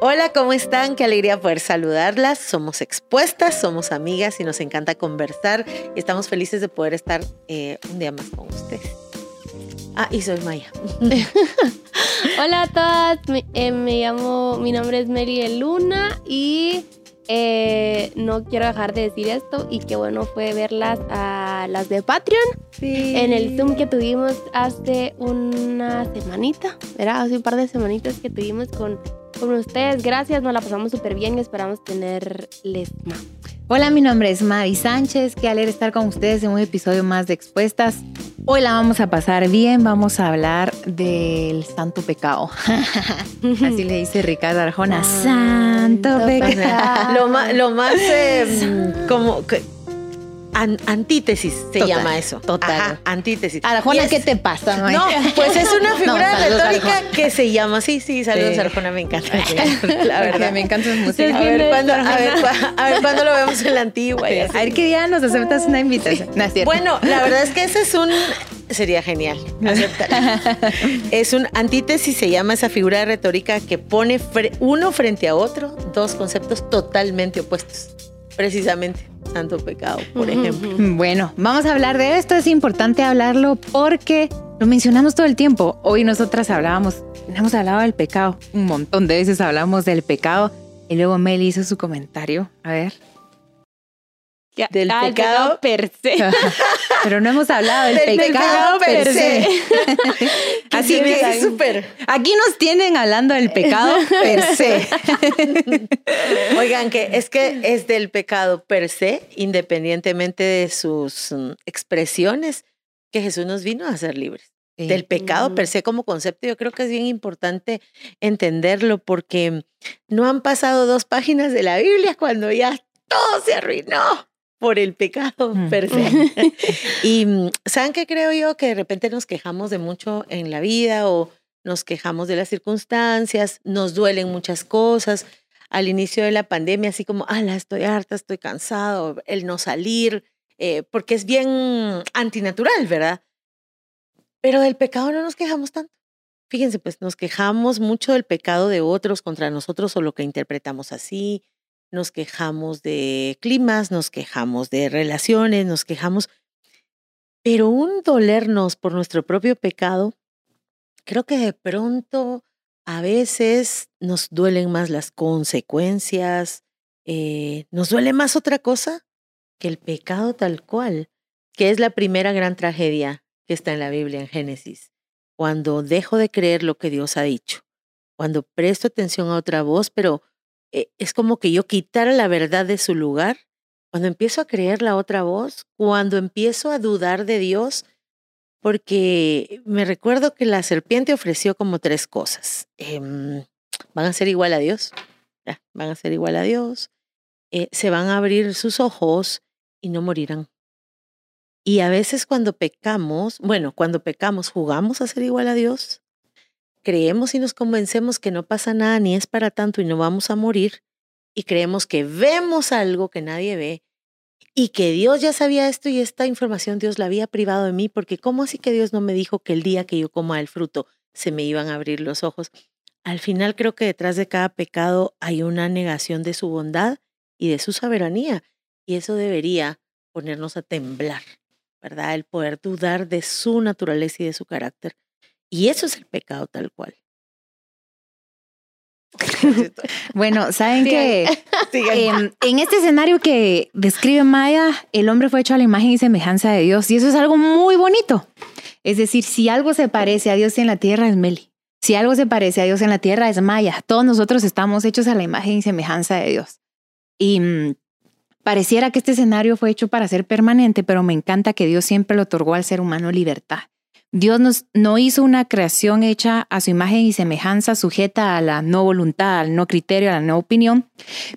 Hola, ¿cómo están? Qué alegría poder saludarlas. Somos expuestas, somos amigas y nos encanta conversar y estamos felices de poder estar eh, un día más con ustedes. Ah, y soy Maya. Hola a todas, me, eh, me llamo, mi nombre es Mary Luna y eh, no quiero dejar de decir esto y qué bueno fue verlas a las de Patreon en el Zoom que tuvimos hace una semanita, ¿verdad? Hace un par de semanitas que tuvimos con, con ustedes. Gracias, nos la pasamos súper bien y esperamos tenerles más. Hola, mi nombre es Mavi Sánchez. Qué alegre estar con ustedes en un episodio más de Expuestas. Hoy la vamos a pasar bien. Vamos a hablar del santo pecado. Así le dice Ricardo Arjona. Santo pecado. Lo más, lo más eh, como que an- antítesis se Total, llama eso. total. Ajá, antítesis. Arjona, es- ¿qué te pasa? No, pues es una figura No, retórica que se llama así. Sí, saludos Sí. Arjona, me encanta. La verdad. Me encanta su A música. ¿quién ver, cuándo, a, ver, a ver cuándo lo vemos en la antigua. y A así. ver qué día nos aceptas una invitación. No, es. Bueno, la verdad es que ese es un... Sería genial. es un antítesis, se llama esa figura retórica que pone fre- uno frente a otro dos conceptos totalmente opuestos. Precisamente, santo pecado, por ejemplo. Bueno, vamos a hablar de esto. Es importante hablarlo porque lo mencionamos todo el tiempo. Hoy nosotras hablábamos, hemos hablado del pecado. Un montón de veces hablamos del pecado. Y luego Mel hizo su comentario. A ver. Del Ah, pecado. per se. Pero no hemos hablado del, Del pecado, per se. Así Así que súper. aquí nos tienen hablando del pecado per se. Oigan, que es que es del pecado per se, independientemente de sus mm, expresiones, que Jesús nos vino a hacer libres. Del pecado per se como concepto, yo creo que es bien importante entenderlo porque no han pasado dos páginas de la Biblia cuando ya todo se arruinó por el pecado Mm. per se. y mm, ¿saben qué creo yo? Que de repente nos quejamos de mucho en la vida o nos quejamos de las circunstancias, nos duelen muchas cosas. Al inicio de la pandemia, así como, ala, estoy harta, estoy cansado, el no salir, eh, porque es bien antinatural, ¿verdad? Pero del pecado no nos quejamos tanto. Fíjense, pues nos quejamos mucho del pecado de otros contra nosotros o lo que interpretamos así. Nos quejamos de climas, nos quejamos de relaciones, nos quejamos. Pero un dolernos por nuestro propio pecado, creo que de pronto a veces nos duelen más las consecuencias, eh, nos duele más otra cosa que el pecado tal cual, que es la primera gran tragedia que está en la Biblia, en Génesis. Cuando dejo de creer lo que Dios ha dicho, cuando presto atención a otra voz, pero eh, es como que yo quitara la verdad de su lugar, cuando empiezo a creer la otra voz, cuando empiezo a dudar de Dios, porque me recuerdo que la serpiente ofreció como tres cosas. Em, van a ser igual a Dios, van a ser igual a Dios, eh, se van a abrir sus ojos y no morirán. Y a veces cuando pecamos, bueno, cuando pecamos jugamos a ser igual a Dios, creemos y nos convencemos que no pasa nada ni es para tanto y no vamos a morir, y creemos que vemos algo que nadie ve y que Dios ya sabía esto y esta información Dios la había privado de mí, porque ¿cómo así que Dios no me dijo que el día que yo coma el fruto se me iban a abrir los ojos? Al final creo que detrás de cada pecado hay una negación de su bondad y de su soberanía, y eso debería ponernos a temblar, ¿verdad? El poder dudar de su naturaleza y de su carácter. Y eso es el pecado tal cual. Bueno, saben Sí, que em, en este escenario que describe Maya, el hombre fue hecho a la imagen y semejanza de Dios. Y eso es algo muy bonito. Es decir, si algo se parece a Dios en la tierra es Meli. Si algo se parece a Dios en la tierra es Maya. Todos nosotros estamos hechos a la imagen y semejanza de Dios. Y mm, pareciera que este escenario fue hecho para ser permanente, pero me encanta que Dios siempre le otorgó al ser humano libertad. Dios nos, no hizo una creación hecha a su imagen y semejanza, sujeta a la no voluntad, al no criterio, a la no opinión,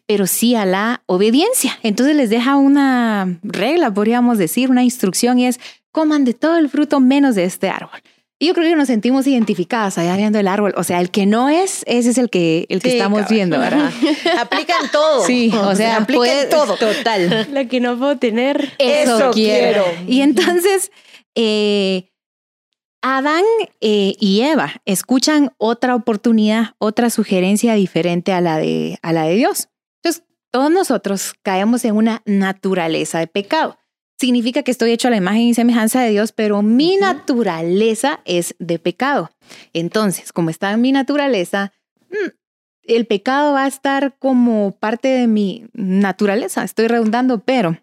pero sí a la obediencia. Entonces les deja una regla, podríamos decir, una instrucción y es coman de todo el fruto menos de este árbol. Y yo creo que nos sentimos identificadas allá viendo el árbol. O sea, el que no es, ese es el que, el que Sí, estamos viendo, ¿verdad? Aplican todo. Sí, o sea, aplican todo. Total. La que no puedo tener. Eso, Eso quiero. quiero. Y entonces, eh, Adán eh, y Eva escuchan otra oportunidad, otra sugerencia diferente a la de, a la de Dios. Entonces, todos nosotros caemos en una naturaleza de pecado. Significa que estoy hecho a la imagen y semejanza de Dios, pero mi naturaleza es de pecado. Entonces, como está en mi naturaleza, mm, el pecado va a estar como parte de mi naturaleza. Estoy redundando, pero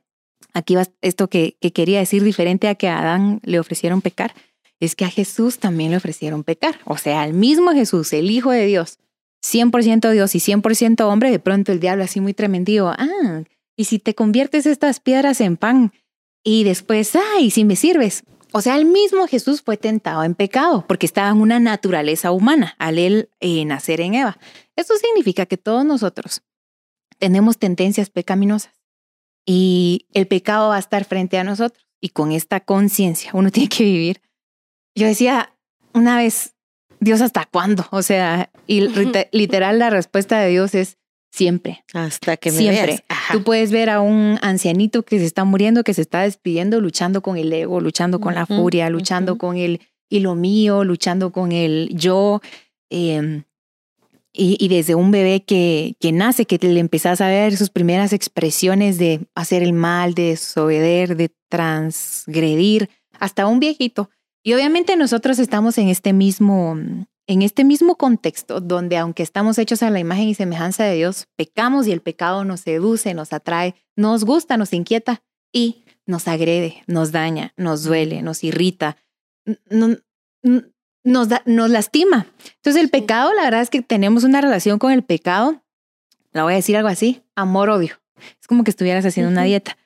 aquí va esto que, que quería decir diferente a que a Adán le ofrecieron pecar es que a Jesús también le ofrecieron pecar. O sea, al mismo Jesús, el Hijo de Dios, 100% Dios y 100% hombre, de pronto el diablo así muy tremendo, ah, y si te conviertes estas piedras en pan y después, ah, y si me sirves. O sea, el mismo Jesús fue tentado en pecado porque estaba en una naturaleza humana al él eh, nacer en Eva. Esto significa que todos nosotros tenemos tendencias pecaminosas y el pecado va a estar frente a nosotros. Y con esta conciencia uno tiene que vivir yo decía una vez, Dios, ¿hasta cuándo? O sea, y literal la respuesta de Dios es siempre. Hasta que me siempre. Tú puedes ver a un ancianito que se está muriendo, que se está despidiendo, luchando con el ego, luchando con la furia, luchando con el y lo mío, luchando con el yo. Em, y, desde un bebé que, que nace, que le empezás a ver sus primeras expresiones de hacer el mal, de desobeder, de transgredir, hasta un viejito y obviamente nosotros estamos en este mismo, en este mismo contexto donde aunque estamos hechos a la imagen y semejanza de Dios, pecamos y el pecado nos seduce, nos atrae, nos gusta, nos inquieta y nos agrede, nos daña, nos duele, nos irrita, nos, nos lastima. Entonces el pecado, la verdad es que tenemos una relación con el pecado, la voy a decir algo así, amor-odio. Es como que estuvieras haciendo una dieta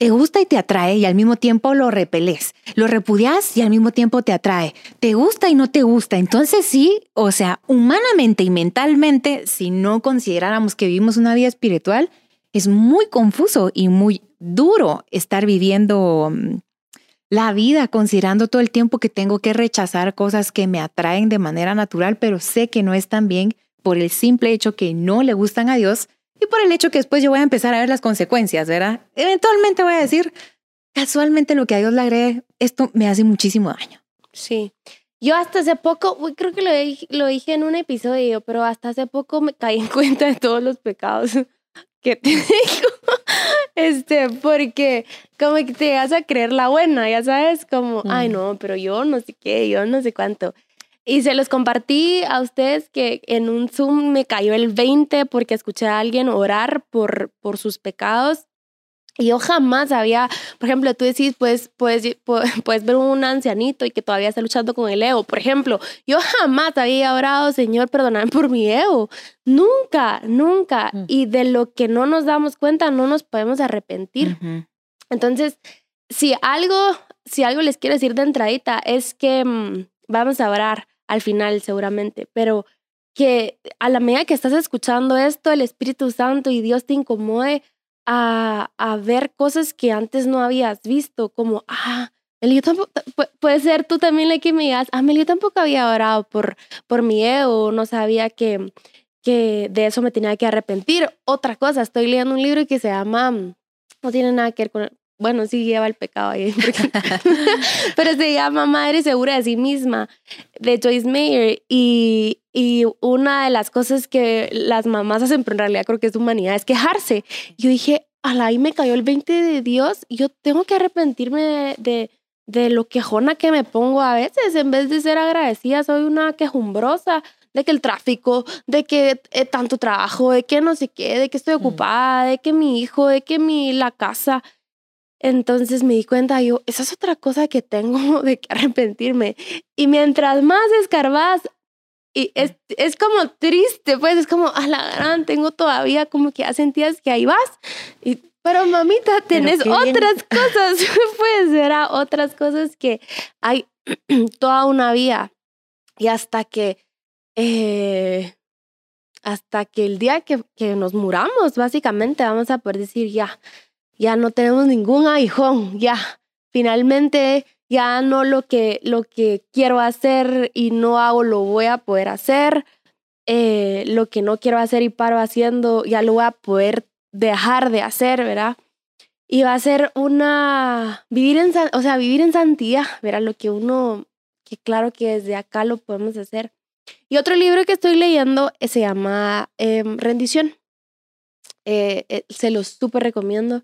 te gusta y te atrae y al mismo tiempo lo repeles. Lo repudias y al mismo tiempo te atrae. Te gusta y no te gusta. Entonces sí, o sea, humanamente y mentalmente, si no consideráramos que vivimos una vida espiritual, es muy confuso y muy duro estar viviendo mm, la vida considerando todo el tiempo que tengo que rechazar cosas que me atraen de manera natural, pero sé que no están bien por el simple hecho que no le gustan a Dios y por el hecho que después yo voy a empezar a ver las consecuencias, ¿verdad? Eventualmente voy a decir, casualmente lo que a Dios le agregue, esto me hace muchísimo daño. Sí. Yo hasta hace poco, creo que lo, lo dije en un episodio, pero hasta hace poco me caí en cuenta de todos los pecados que te digo. Este, porque como que te vas a creer la buena, ya sabes, como, ay no, pero yo no sé qué, yo no sé cuánto. Y se los compartí a ustedes que en un Zoom me cayó el 20 porque escuché a alguien orar por, por sus pecados. Y yo jamás había, por ejemplo, tú decís, pues, puedes, puedes ver un ancianito y que todavía está luchando con el ego. Por ejemplo, yo jamás había orado, Señor, perdóname por mi ego. Nunca, nunca. Mm. Y de lo que no nos damos cuenta, no nos podemos arrepentir. Entonces, si algo, si algo les quiero decir de entradita, es que mm, vamos a orar al final seguramente, pero que a la medida que estás escuchando esto, el Espíritu Santo y Dios te incomode a, a ver cosas que antes no habías visto, como, ah, yo tampoco, puede ser tú también la que me digas, ah, yo tampoco había orado por, por mi ego, no sabía que, que de eso me tenía que arrepentir. Otra cosa, estoy leyendo un libro que se llama, no tiene nada que ver con, bueno, sí lleva el pecado ahí, pero se llama Madre Segura de sí misma, de Joyce Mayer. Y, y una de las cosas que las mamás hacen, pero en realidad creo que es humanidad, es quejarse. Yo dije, ala, ahí me cayó el 20 de Dios, yo tengo que arrepentirme de, de, lo quejona que me pongo a veces, en vez de ser agradecida, soy una quejumbrosa de que el tráfico, de que eh, tanto trabajo, de que no sé qué, de que estoy mm. ocupada, de que mi hijo, de que mi la casa. Entonces me di cuenta, yo, esa es otra cosa que tengo de que arrepentirme. Y mientras más escarbas, y es, es como triste, pues es como, a la gran, tengo todavía como que ya sentías que ahí vas. Y, pero mamita, tenés otras cosas, pues era otras cosas que hay toda una vida. Y hasta que, eh, hasta que el día que, que nos muramos, básicamente vamos a poder decir, ya, ya no tenemos ningún aguijón, ya finalmente ya no lo que, lo que quiero hacer y no hago lo voy a poder hacer, eh, lo que no quiero hacer y paro haciendo ya lo voy a poder dejar de hacer, ¿verdad? Y va a ser una, vivir en, o sea, vivir en santidad, ¿verdad? Lo que uno que claro que desde acá lo podemos hacer. Y otro libro que estoy leyendo eh, se llama em, Rendición. Eh, se lo súper recomiendo.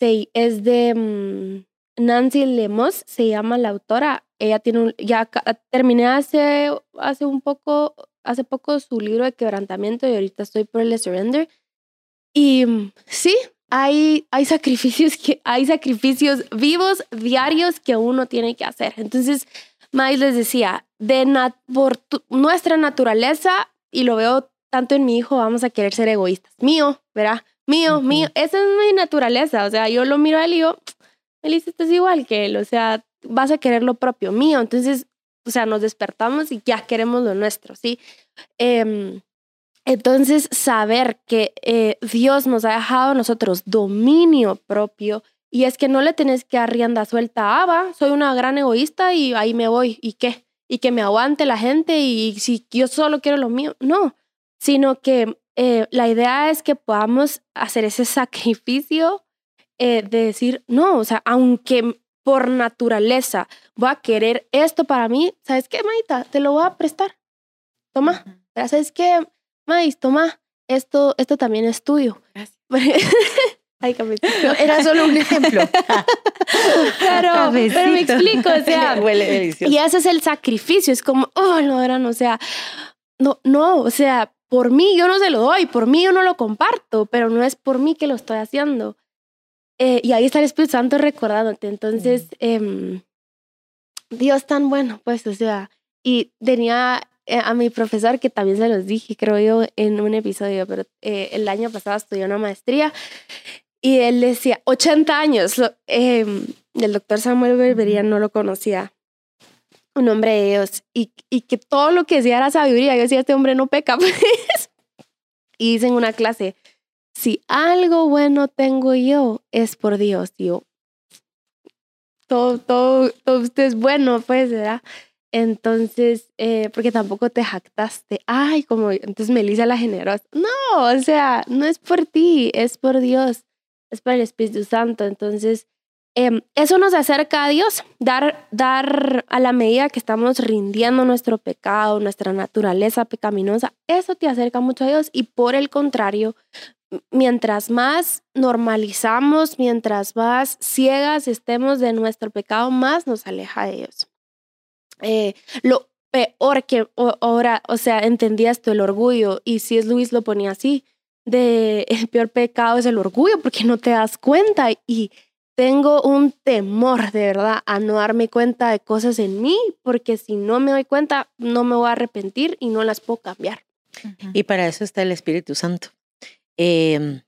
Sí, es de mm, Nancy Lemos, se llama la autora. Ella tiene un, ya terminé hace, hace un poco, hace poco su libro de quebrantamiento y ahorita estoy por el surrender. Y mm, sí, hay, hay sacrificios que hay sacrificios vivos diarios que uno tiene que hacer. Entonces, Miles les decía, de por nuestra naturaleza, y lo veo tanto en mi hijo, vamos a querer ser egoístas. Mío, ¿verdad? Mío, mío. Esa es mi naturaleza. O sea, yo lo miro a él y yo, Melissa, es igual que él. O sea, vas a querer lo propio mío. Entonces, o sea, nos despertamos y ya queremos lo nuestro, ¿sí? Eh, entonces, saber que eh, Dios nos ha dejado a nosotros dominio propio y es que no le tenés que dar rienda suelta, ah, va, soy una gran egoísta y ahí me voy, ¿y qué? Y que me aguante la gente y si yo solo quiero lo mío, no, sino que eh, la idea es que podamos hacer ese sacrificio eh, de decir, no, o sea, aunque por naturaleza voy a querer esto para mí, ¿sabes qué, Maita? Te lo voy a prestar. Toma, ¿sabes qué? Maíz, toma, esto, esto también es tuyo. Gracias. Ay, era solo un ejemplo. pero, pero, me explico, o sea. Huele Y ese es el sacrificio, es como, oh, no, eran, o sea, no, no, o sea, por mí yo no se lo doy, por mí yo no lo comparto, pero no es por mí que lo estoy haciendo. Eh, y ahí está el Espíritu Santo recordándote. Entonces, eh, Dios tan bueno, pues, o sea, y tenía eh, a mi profesor, que también se los dije, creo yo, en un episodio, pero eh, el año pasado estudió una maestría y él decía, 80 años, em, el doctor Samuel Berbería no lo conocía, un hombre de Dios, y, y que todo lo que decía era sabiduría. Yo decía, este hombre no peca, pues. Y dice en una clase, si algo bueno tengo yo, es por Dios. yo, todo, todo, todo usted es bueno, pues, ¿verdad? Entonces, eh, porque tampoco te jactaste, ay, como entonces Melissa la generosa. No, o sea, no es por ti, es por Dios, es por el Espíritu Santo. Entonces, em, eso nos acerca a Dios, dar, dar a la medida que estamos rindiendo nuestro pecado, nuestra naturaleza pecaminosa, eso te acerca mucho a Dios y por el contrario, mientras más normalizamos, mientras más ciegas estemos de nuestro pecado, más nos aleja de Dios. Eh, lo peor que ahora, o sea, entendías tú el orgullo y si es Luis lo ponía así, de el peor pecado es el orgullo porque no te das cuenta y tengo un temor de verdad a no darme cuenta de cosas en mí porque si no me doy cuenta no me voy a arrepentir y no las puedo cambiar. Y para eso está el Espíritu Santo. Em,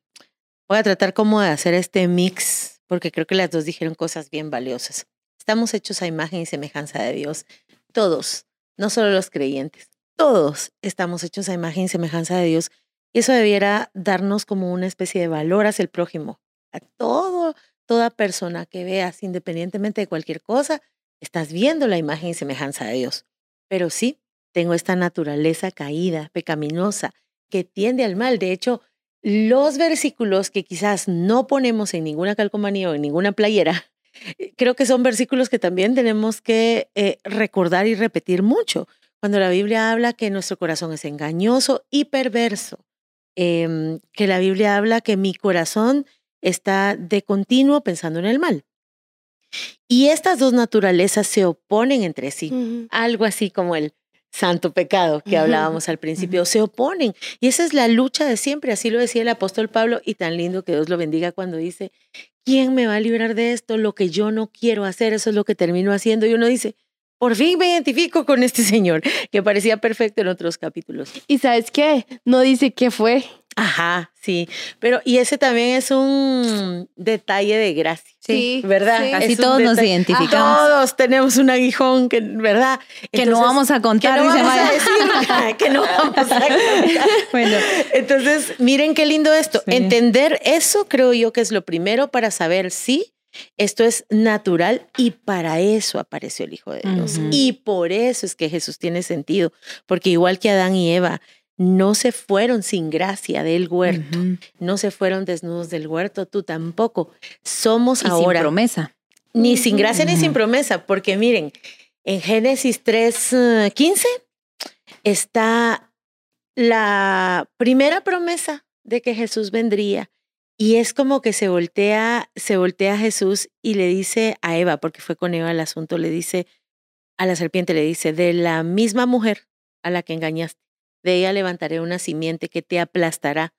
voy a tratar como de hacer este mix porque creo que las dos dijeron cosas bien valiosas. Estamos hechos a imagen y semejanza de Dios. Todos, no solo los creyentes, todos estamos hechos a imagen y semejanza de Dios. Y eso debiera darnos como una especie de valor hacia el prójimo. A todo, toda persona que veas, independientemente de cualquier cosa, estás viendo la imagen y semejanza de Dios. Pero sí, tengo esta naturaleza caída, pecaminosa, que tiende al mal. De hecho, los versículos que quizás no ponemos en ninguna calcomanía o en ninguna playera, eh, creo que son versículos que también tenemos que eh, recordar y repetir mucho. Cuando la Biblia habla que nuestro corazón es engañoso y perverso, em, que la Biblia habla que mi corazón está de continuo pensando en el mal. Y estas dos naturalezas se oponen entre sí, algo así como el santo pecado que hablábamos al principio, se oponen. Y esa es la lucha de siempre, así lo decía el apóstol Pablo, y tan lindo que Dios lo bendiga cuando dice, ¿quién me va a librar de esto? Lo que yo no quiero hacer, eso es lo que termino haciendo. Y uno dice, por fin me identifico con este señor, que parecía perfecto en otros capítulos. ¿Y sabes qué? No dice qué fue. Ajá, sí. Pero, y ese también es un detalle de gracia. Sí. ¿Verdad? Así todos nos identificamos. Todos tenemos un aguijón que, ¿verdad? que no vamos a contar. Que no vamos a decir, que no vamos a contar. bueno. Entonces, miren qué lindo esto. Entender eso creo yo que es lo primero para saber si esto es natural y para eso apareció el Hijo de Dios. Y por eso es que Jesús tiene sentido, porque igual que Adán y Eva no se fueron sin gracia del huerto, no se fueron desnudos del huerto, tú tampoco. Somos ahora. Sin promesa. Ni sin gracia ni sin promesa, porque miren, En Génesis 3, 15 está la primera promesa de que Jesús vendría. Y es como que se voltea, se voltea a Jesús y le dice a Eva, porque fue con Eva el asunto, le dice a la serpiente, le dice, de la misma mujer a la que engañaste, de ella levantaré una simiente que te aplastará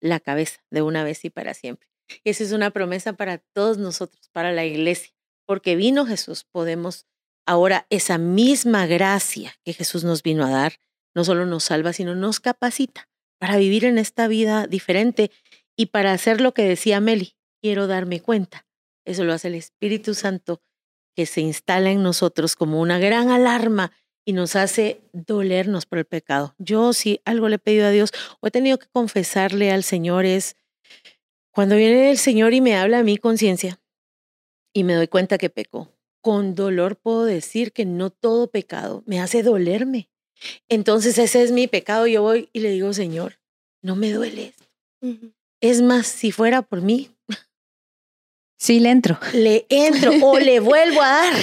la cabeza de una vez y para siempre. Y esa es una promesa para todos nosotros, para la iglesia, porque vino Jesús, podemos ahora esa misma gracia que Jesús nos vino a dar, no solo nos salva, sino nos capacita para vivir en esta vida diferente y para hacer lo que decía Meli, quiero darme cuenta. Eso lo hace el Espíritu Santo que se instala en nosotros como una gran alarma y nos hace dolernos por el pecado. Yo si algo le he pedido a Dios o he tenido que confesarle al Señor es cuando viene el Señor y me habla a mi conciencia y me doy cuenta que peco. Con dolor puedo decir que no todo pecado me hace dolerme. Entonces ese es mi pecado. Yo voy y le digo, Señor, no me duele. Es más, si fuera por mí. Sí, le entro. Le entro o le vuelvo a dar.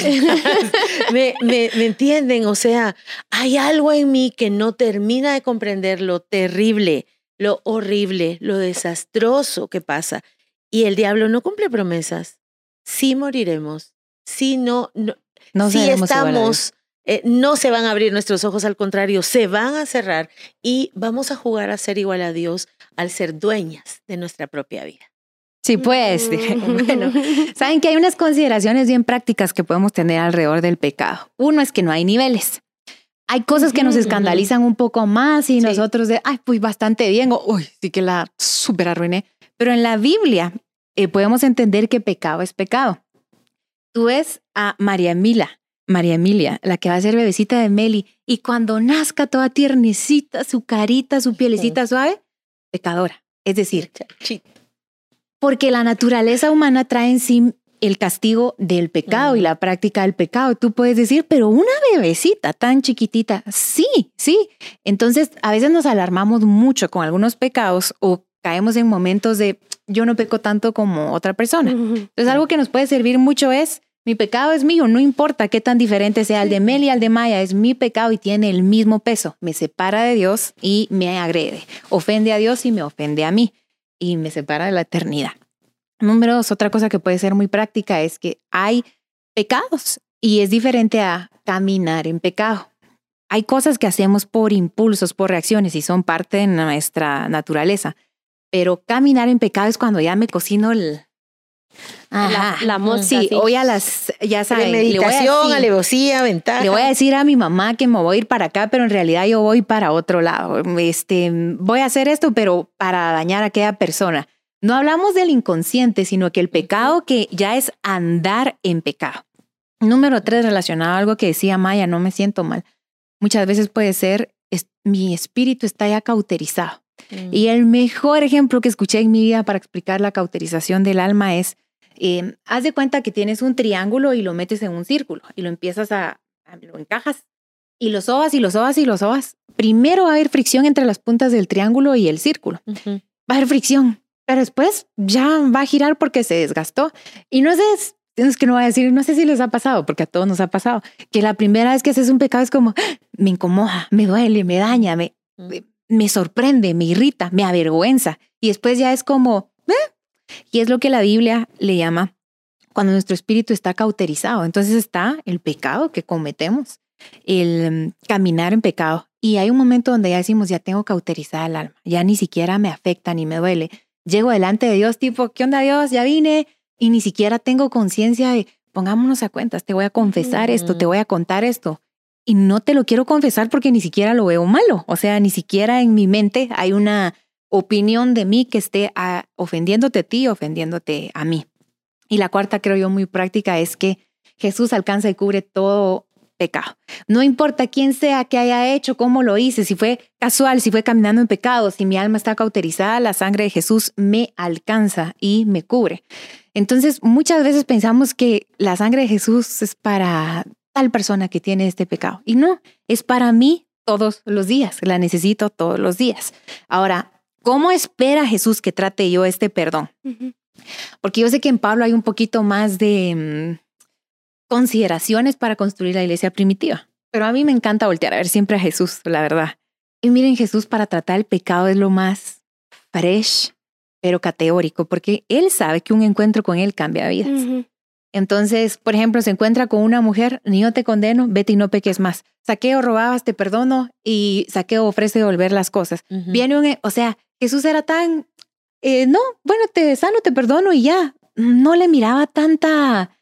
¿Me, me, me entienden? O sea, hay algo en mí que no termina de comprender lo terrible, lo horrible, lo desastroso que pasa. Y el diablo no cumple promesas. Sí moriremos. Sí no, no, sí estamos, eh, no se van a abrir nuestros ojos, al contrario, se van a cerrar y vamos a jugar a ser igual a Dios al ser dueñas de nuestra propia vida. Sí, pues. Bueno, saben que hay unas consideraciones bien prácticas que podemos tener alrededor del pecado. Uno es que no hay niveles. Hay cosas que nos escandalizan un poco más y Sí. nosotros de, ay, pues bastante bien, o uy, sí que la súper arruiné. Pero en la Biblia eh, podemos entender que pecado es pecado. Tú ves a María Emilia, María Emilia, la que va a ser bebecita de Meli, y cuando nazca toda tiernecita, su carita, su pielecita suave, pecadora. Es decir, Chachito. Porque la naturaleza humana trae en sí el castigo del pecado y la práctica del pecado. Tú puedes decir, pero una bebecita tan chiquitita, sí, sí. Entonces, a veces nos alarmamos mucho con algunos pecados o caemos en momentos de yo no peco tanto como otra persona. Entonces, algo que nos puede servir mucho es, mi pecado es mío, no importa qué tan diferente sea el de Mel y el de Maya, es mi pecado y tiene el mismo peso. Me separa de Dios y me agrede. Ofende a Dios y me ofende a mí y me separa de la eternidad. Número dos, otra cosa que puede ser muy práctica es que hay pecados y es diferente a caminar en pecado. Hay cosas que hacemos por impulsos, por reacciones y son parte de nuestra naturaleza. Pero caminar en pecado es cuando ya me cocino el... La, la mosca. Sí, sí. hoy a las, ya saben, Meditación, alevosía, ventaja. le voy a decir a mi mamá que me voy a ir para acá, pero en realidad yo voy para otro lado. Este, voy a hacer esto, pero para dañar a aquella persona. No hablamos del inconsciente, sino que el pecado que ya es andar en pecado. Número tres, relacionado a algo que decía Maya, no me siento mal. Muchas veces puede ser, es- mi espíritu está ya cauterizado. Mm. Y el mejor ejemplo que escuché en mi vida para explicar la cauterización del alma es, eh, haz de cuenta que tienes un triángulo y lo metes en un círculo y lo empiezas a, a- lo encajas y lo sobas y lo sobas y lo sobas. Primero va a haber fricción entre las puntas del triángulo y el círculo. Va a haber fricción, pero después ya va a girar porque se desgastó. Y no sé, es que no voy a decir, no sé si les ha pasado, porque a todos nos ha pasado, que la primera vez que haces un pecado es como, "Ah, me incomoda, me duele, me daña, me, Mm. me sorprende, me irrita, me avergüenza. Y después ya es como, "Eh". Y es lo que la Biblia le llama cuando nuestro espíritu está cauterizado. Entonces está el pecado que cometemos, el mm, caminar en pecado. Y hay un momento donde ya decimos, ya tengo cauterizada el alma, ya ni siquiera me afecta ni me duele. Llego delante de Dios tipo, ¿qué onda Dios? Ya vine y ni siquiera tengo conciencia de, pongámonos a cuentas, te voy a confesar esto, te voy a contar esto y no te lo quiero confesar porque ni siquiera lo veo malo. O sea, ni siquiera en mi mente hay una opinión de mí que esté ah, ofendiéndote a ti, ofendiéndote a mí. Y la cuarta, creo yo, muy práctica es que Jesús alcanza y cubre todo pecado. No importa quién sea que haya hecho, cómo lo hice, si fue casual, si fue caminando en pecado, si mi alma está cauterizada, la sangre de Jesús me alcanza y me cubre. Entonces, muchas veces pensamos que la sangre de Jesús es para tal persona que tiene este pecado. Y no, es para mí todos los días. La necesito todos los días. Ahora, ¿cómo espera Jesús que trate yo este perdón? Ujú. Porque yo sé que en Pablo hay un poquito más de, mm, consideraciones para construir la iglesia primitiva. Pero a mí me encanta voltear a ver siempre a Jesús, la verdad. Y miren, Jesús para tratar el pecado es lo más fresh, pero categórico, porque él sabe que un encuentro con él cambia vidas. Entonces, por ejemplo, se encuentra con una mujer, ni yo te condeno, vete y no peques más. Saqueo, robabas, te perdono y saqueo ofrece devolver las cosas. Viene un, o sea, Jesús era tan, eh, no, bueno, te sano, te perdono y ya. No le miraba tanta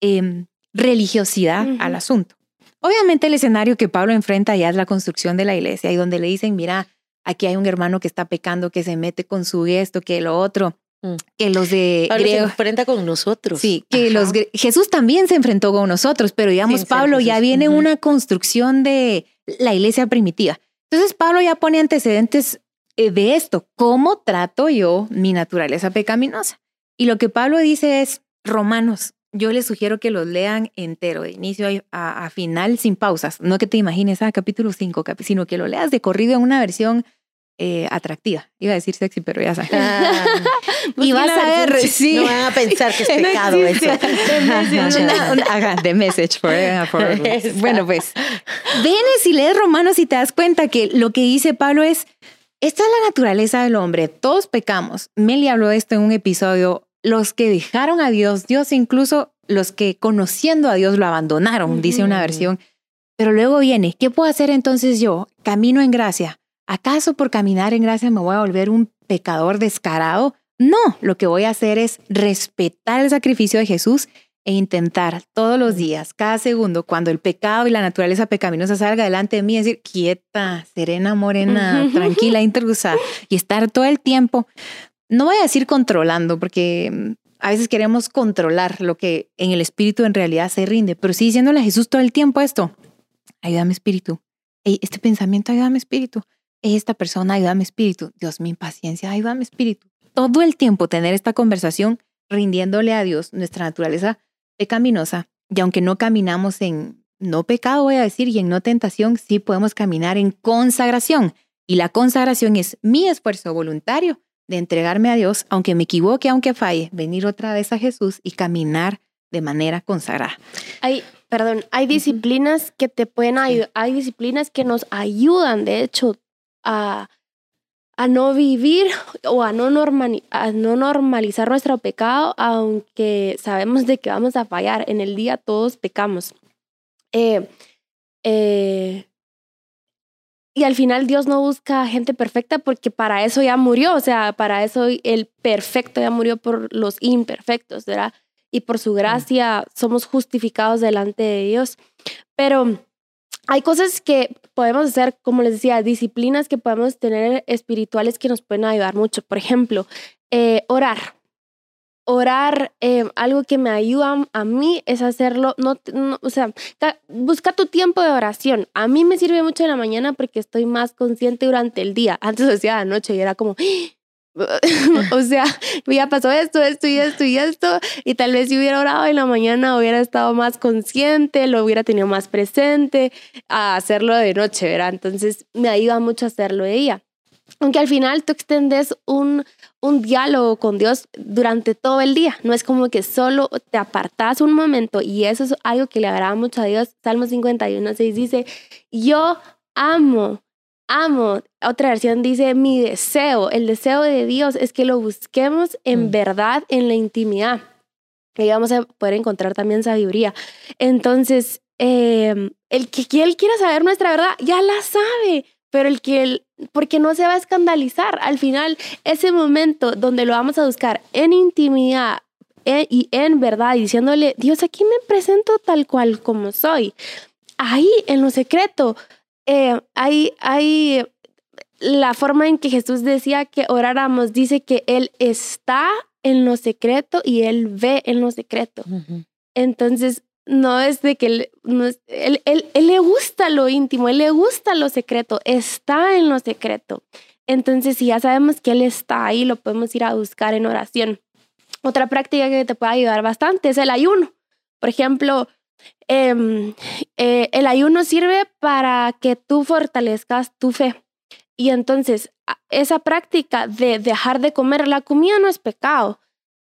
em, religiosidad al asunto. Obviamente el escenario que Pablo enfrenta ya es la construcción de la iglesia y donde le dicen, mira, aquí hay un hermano que está pecando, que se mete con su esto, que lo otro. Mm. Que los de Pablo se enfrenta con nosotros. Sí, que los Jesús también se enfrentó con nosotros, pero digamos, Pablo ya viene una construcción de la iglesia primitiva. Entonces Pablo ya pone antecedentes de esto. ¿Cómo trato yo mi naturaleza pecaminosa? Y lo que Pablo dice es, Romanos, yo les sugiero que los lean entero, de inicio a, final, sin pausas. No que te imagines, a ah, capítulo 5, sino que lo leas de corrido en una versión eh, atractiva. Iba a decir sexy, pero ya sabes. Ah, y vas a ver, sí. No van a pensar que es pecado eso. The message for, Bueno, pues, vienes y lees Romanos y te das cuenta que lo que dice Pablo es, esta es la naturaleza del hombre, todos pecamos. Meli habló de esto en un episodio, los que dejaron a Dios, Dios incluso los que conociendo a Dios lo abandonaron, dice una versión. Pero luego viene, ¿qué puedo hacer entonces yo? Camino en gracia ¿acaso por caminar en gracia me voy a volver un pecador descarado? No, lo que voy a hacer es respetar el sacrificio de Jesús e intentar todos los días, cada segundo, cuando el pecado y la naturaleza pecaminosa salga delante de mí, decir, quieta, serena, morena, tranquila, intrusa, y estar todo el tiempo, no voy a decir controlando, porque mm, a veces queremos controlar lo que en el espíritu en realidad se rinde, pero sí diciéndole a Jesús todo el tiempo esto, ayúdame espíritu, este pensamiento, ayúdame espíritu, esta persona, ayúdame espíritu, Dios, mi impaciencia, ayúdame espíritu. Todo el tiempo tener esta conversación rindiéndole a Dios nuestra naturaleza pecaminosa y aunque no caminamos en no pecado, voy a decir, y en no tentación, sí podemos caminar en consagración. Y la consagración es mi esfuerzo voluntario de entregarme a Dios, aunque me equivoque, aunque falle, venir otra vez a Jesús y caminar de manera consagrada. Hay, perdón, hay disciplinas que te pueden ayudar, hay disciplinas que nos ayudan, de hecho, a, a no vivir o a no, a no normalizar nuestro pecado, aunque sabemos de que vamos a fallar. En el día todos pecamos. Eh, eh, y al final Dios no busca gente perfecta porque para eso ya murió, o sea, para eso el perfecto ya murió por los imperfectos, ¿verdad? Y por su gracia somos justificados delante de Dios. Pero hay cosas que podemos hacer, como les decía, disciplinas que podemos tener espirituales que nos pueden ayudar mucho. Por ejemplo, eh, orar. Orar, eh, algo que me ayuda a mí es hacerlo, no, o sea, busca tu tiempo de oración. A mí me sirve mucho en la mañana porque estoy más consciente durante el día. Antes decía de noche y era como, o sea, ya pasó esto, esto y esto y esto, y tal vez si hubiera orado en la mañana hubiera estado más consciente, lo hubiera tenido más presente a hacerlo de noche, ¿verdad? Entonces me ayuda mucho a hacerlo de ella. Aunque al final tú extendes un, un diálogo con Dios durante todo el día, no es como que solo te apartas un momento y eso es algo que le agrada mucho a Dios. Salmo 51, 6 dice, yo amo amo. Otra versión dice mi deseo. El deseo de Dios es que lo busquemos en mm. verdad, en la intimidad. Que vamos a poder encontrar también sabiduría. Entonces, em, el que él quiera saber nuestra verdad, ya la sabe. Pero el que él, porque no se va a escandalizar. Al final, ese momento donde lo vamos a buscar en intimidad, eh, y en verdad, diciéndole, Dios, aquí me presento tal cual como soy. Ahí, en lo secreto, eh, hay, hay la forma en que Jesús decía que oráramos, dice que Él está en lo secreto y Él ve en lo secreto. Entonces, no es de que él, él, él, le gusta lo íntimo, él le gusta lo secreto, está en lo secreto. Entonces, si ya sabemos que Él está ahí, lo podemos ir a buscar en oración. Otra práctica que te puede ayudar bastante es el ayuno. Por ejemplo, Em, eh, el ayuno sirve para que tú fortalezcas tu fe. Y entonces, esa práctica de dejar de comer, la comida no es pecado.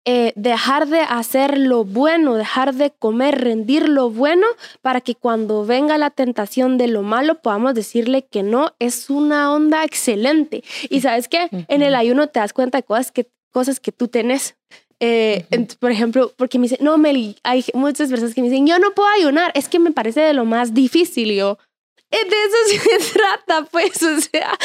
eh, dejar de hacer lo bueno, dejar de comer, rendir lo bueno, para que cuando venga la tentación de lo malo podamos decirle que no, es una onda excelente. Y sabes qué, en el ayuno te das cuenta de cosas que, cosas que tú tenés. Eh, por ejemplo, porque me dicen, no, Meli, hay muchas personas que me dicen, yo no puedo ayunar, es que me parece de lo más difícil. Y yo, de eso se trata, pues, o sea,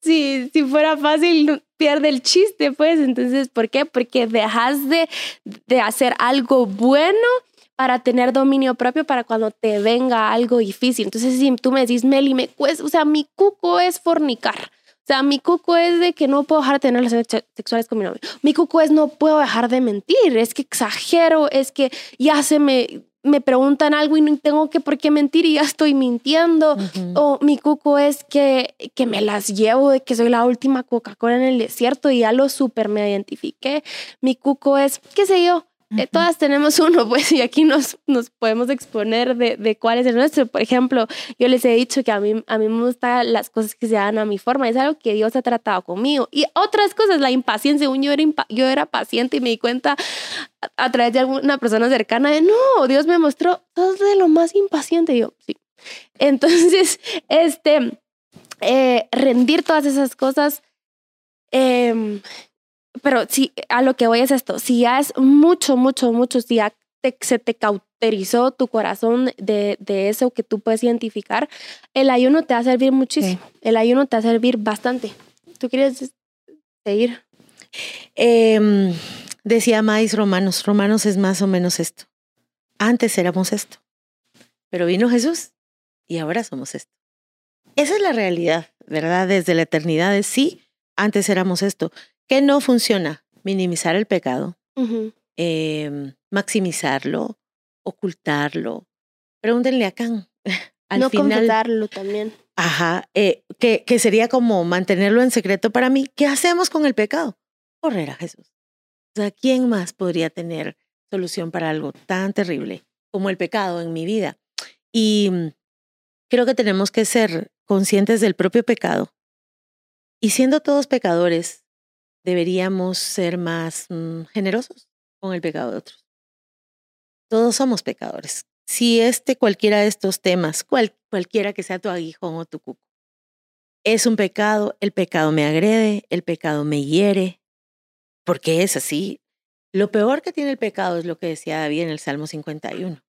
si, si fuera fácil, pierde el chiste, pues, entonces, ¿por qué? Porque dejas de, de hacer algo bueno para tener dominio propio para cuando te venga algo difícil. Entonces, si tú me decís, Meli, me cuesta, o sea, mi cuco es fornicar. O sea, mi cuco es de que no puedo dejar de tener relaciones sexuales con mi novio. Mi cuco es no puedo dejar de mentir. Es que exagero, es que ya se me me preguntan algo y no tengo que por qué mentir y ya estoy mintiendo. O mi cuco es que, que me las llevo de que soy la última Coca-Cola en el desierto y ya lo súper me identifiqué. Mi cuco es, qué sé yo, eh, todas tenemos uno, pues, y aquí nos, nos podemos exponer de, de, cuál es el nuestro. Por ejemplo, yo les he dicho que a mí, a mí me gustan las cosas que se hagan a mi forma, es algo que Dios ha tratado conmigo. Y otras cosas, la impaciencia, yo era, yo era paciente y me di cuenta a, través de alguna persona cercana de, no, Dios me mostró, sos de lo más impaciente. Y yo, sí. Entonces, este, eh, rendir todas esas cosas. Eh, pero si a lo que voy es esto, si ya es mucho, mucho, mucho, si ya se te cauterizó tu corazón de, de, eso que tú puedes identificar, el ayuno te va a servir muchísimo, el ayuno te va a servir bastante. ¿Tú quieres seguir? Em, decía Mais Romanos, Romanos es más o menos esto. Antes éramos esto, pero vino Jesús y ahora somos esto. Esa es la realidad, ¿verdad? Desde la eternidad es sí, antes éramos esto. ¿Qué no funciona? Minimizar el pecado, em, maximizarlo, ocultarlo. Pregúntenle a Can. Al no final, también. Ajá, eh, que, que sería como mantenerlo en secreto para mí. ¿Qué hacemos con el pecado? Correr a Jesús. O sea, ¿quién más podría tener solución para algo tan terrible como el pecado en mi vida? Y mm, creo que tenemos que ser conscientes del propio pecado. Y siendo todos pecadores, deberíamos ser más mm, generosos con el pecado de otros. Todos somos pecadores. Si este cualquiera de estos temas, cualquiera que sea tu aguijón o tu cuco, es un pecado, el pecado me agrede, el pecado me hiere, porque es así. Lo peor que tiene el pecado es lo que decía David en el Salmo 51,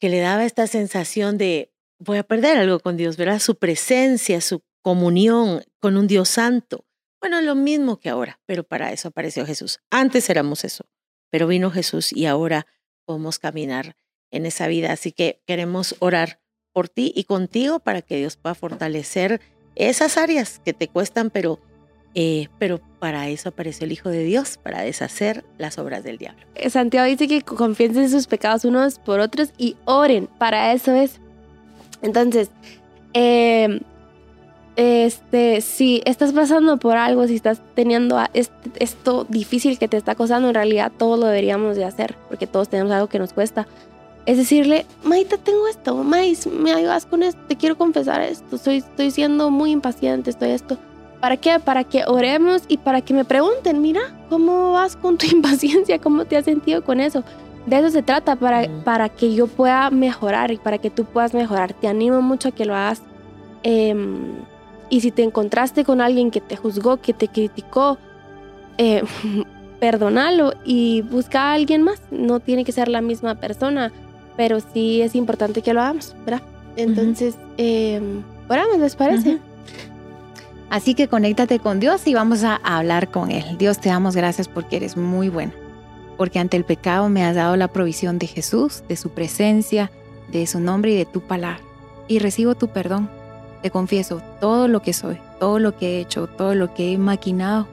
que le daba esta sensación de voy a perder algo con Dios, ¿verdad? Su presencia, su comunión con un Dios santo. Bueno, lo mismo que ahora, pero para eso apareció Jesús. Antes éramos eso, pero vino Jesús y ahora podemos caminar en esa vida. Así que queremos orar por ti y contigo para que Dios pueda fortalecer esas áreas que te cuestan, pero, eh, pero para eso apareció el Hijo de Dios, para deshacer las obras del diablo. Eh, Santiago dice que confiesen en sus pecados unos por otros y oren. Para eso es. Entonces, eh, este, si estás pasando por algo, si estás teniendo esto difícil que te está costando, en realidad todo lo deberíamos de hacer, porque todos tenemos algo que nos cuesta. Es decirle, Maita, tengo esto, Mais, me ayudas con esto, te quiero confesar esto, soy, estoy siendo muy impaciente, estoy esto. ¿Para qué? Para que oremos y para que me pregunten, mira, ¿cómo vas con tu impaciencia? ¿Cómo te has sentido con eso? De eso se trata, para, para que yo pueda mejorar y para que tú puedas mejorar. Te animo mucho a que lo hagas. Eh, y si te encontraste con alguien que te juzgó, que te criticó, eh, perdónalo y busca a alguien más. No tiene que ser la misma persona, pero sí es importante que lo hagamos, ¿verdad? Entonces, eh, oramos, ¿les parece? Así que conéctate con Dios y vamos a hablar con Él. Dios, te damos gracias porque eres muy bueno, porque ante el pecado me has dado la provisión de Jesús, de su presencia, de su nombre y de tu palabra. Y recibo tu perdón te confieso todo lo que soy, todo lo que he hecho, todo lo que he maquinado.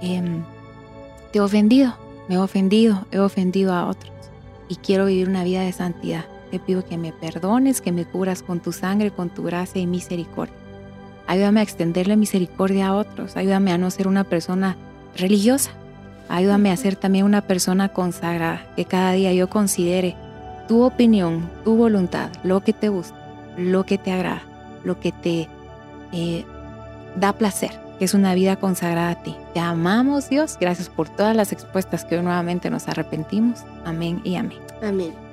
Em, te he ofendido, me he ofendido, he ofendido a otros y quiero vivir una vida de santidad. Te pido que me perdones, que me curas con tu sangre, con tu gracia y misericordia. Ayúdame a extenderle misericordia a otros. Ayúdame a no ser una persona religiosa. Ayúdame a ser también una persona consagrada, que cada día yo considere tu opinión, tu voluntad, lo que te gusta, lo que te agrada lo que te eh, da placer que es una vida consagrada a ti. Te amamos, Dios. Gracias por todas las expuestas que hoy nuevamente nos arrepentimos. Amén y amén. Amén.